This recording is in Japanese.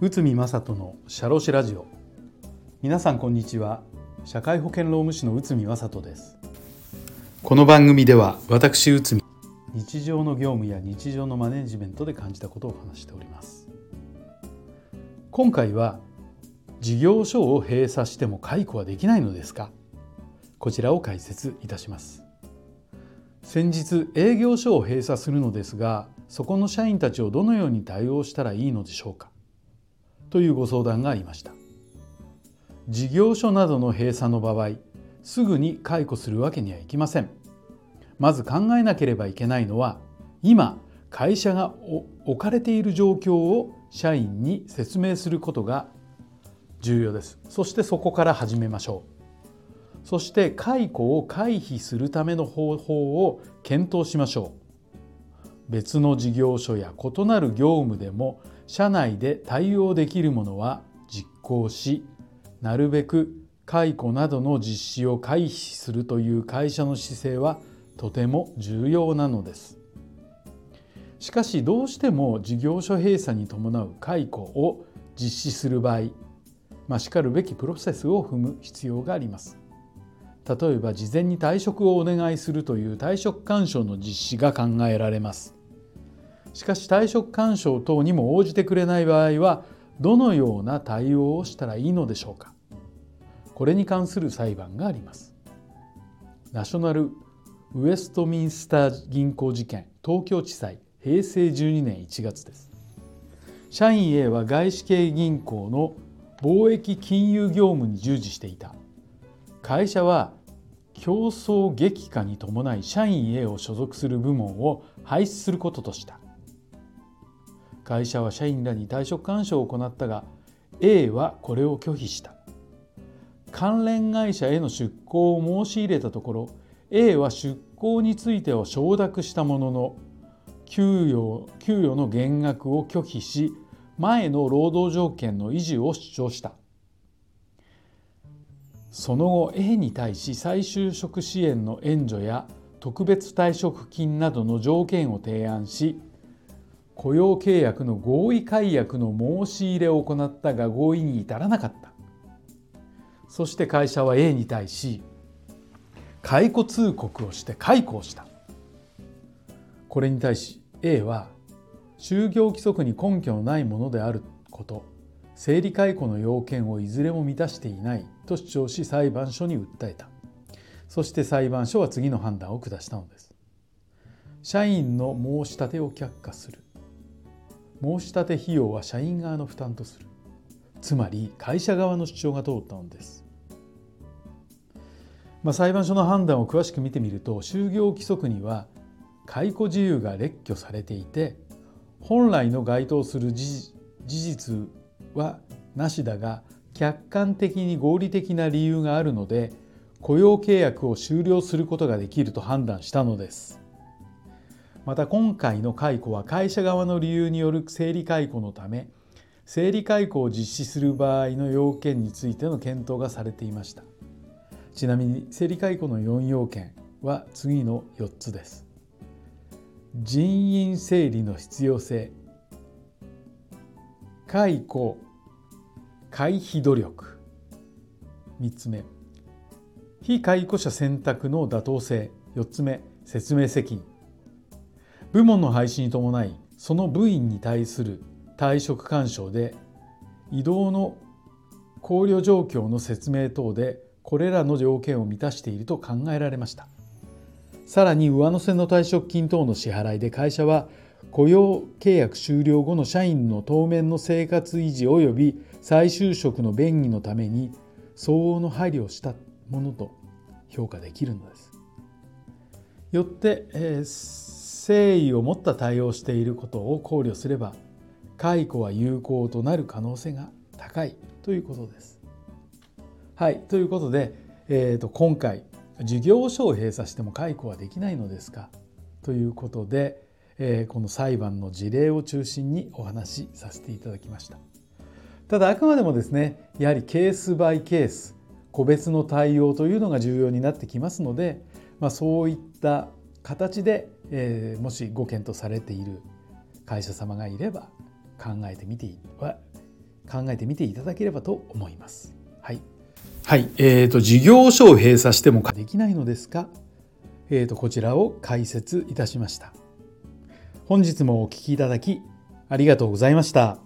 宇見正人のシャロシラジオ。皆さんこんにちは。社会保険労務士の宇見正人です。この番組では私宇見日常の業務や日常のマネジメントで感じたことを話しております。今回は事業所を閉鎖しても解雇はできないのですか？こちらを解説いたします先日営業所を閉鎖するのですがそこの社員たちをどのように対応したらいいのでしょうか？というご相談がありました。事業所などの閉鎖の場合すぐに解雇するわけにはいきません。まず考えなければいけないのは今会社が置かれている状況を社員に説明することが重要です。そしてそこから始めましょう。そして解雇を回避するための方法を検討しましょう。別の事業所や異なる業務でも社内で対応できるものは実行しなるべく解雇などの実施を回避するという会社の姿勢はとても重要なのです。しかしどうしても事業所閉鎖に伴う解雇を実施する場合、まあ、しかるべきプロセスを踏む必要があります。例えば事前に退職をお願いするという退職勧奨の実施が考えられます。しかし退職勧奨等にも応じてくれない場合はどのような対応をしたらいいのでしょうか。これに関する裁判があります。ナショナルウェストミンスター銀行事件東京地裁平成12年1月です。社員 A は外資系銀行の貿易金融業務に従事していた。会社は競争激化に伴い社員 A を所属する部門を廃止することとした。会社は社員らに退職勧奨を行ったが A はこれを拒否した。関連会社への出向を申し入れたところ A は出向については承諾したものの給与給与の減額を拒否し前の労働条件の維持を主張した。その後 A に対し再就職支援の援助や特別退職金などの条件を提案し雇用契約の合意解約の申し入れを行ったが合意に至らなかった。そして会社は A に対し解雇通告をして解雇をした。これに対し A は就業規則に根拠のないものであること。生理解雇の要件をいずれも満たしていない。と主張し裁判所に訴えた。そして裁判所は次の判断を下したのです。社員の申し立てを却下する。申し立て費用は社員側の負担とする。つまり会社側の主張が通ったのです、まあ、裁判所の判断を詳しく見てみると就業規則には解雇自由が列挙されていて本来の該当する事実はなしだが客観的に合理的な理由があるので雇用契約を終了することができると判断したのです。また今回の解雇は会社側の理由による整理解雇のため整理解雇を実施する場合の要件についての検討がされていました。ちなみに整理解雇の4要件は次の4つです。人員整理の必要性解雇回避努力。3つ目。非解雇者選択の妥当性。4つ目。説明責任。部門の廃止に伴いその部員に対する退職勧奨で移動の考慮状況の説明等でこれらの条件を満たしていると考えられました。さらに上乗せの退職金等の支払いで会社は雇用契約終了後の社員の当面の生活維持及び再就職の便宜のために相応の配慮をしたものと評価できるのです。よって、えー、誠意を持った対応していることを考慮すれば解雇は有効となる可能性が高いということです。はいということで、えーと、と今回事業所を閉鎖しても解雇はできないのですか？ということで、えこの裁判の事例を中心にお話しさせていただきました。ただあくまでもですねやはりケースバイケース個別の対応というのが重要になってきますので、まあ、そういった形でえー、もしご検討されている会社様がいれば考えてみては考えてみていただければと思います。はい、はい、えーと、事業所を閉鎖してもできないのですか、えーとこちらを解説いたしました。本日もお聴きいただきありがとうございました。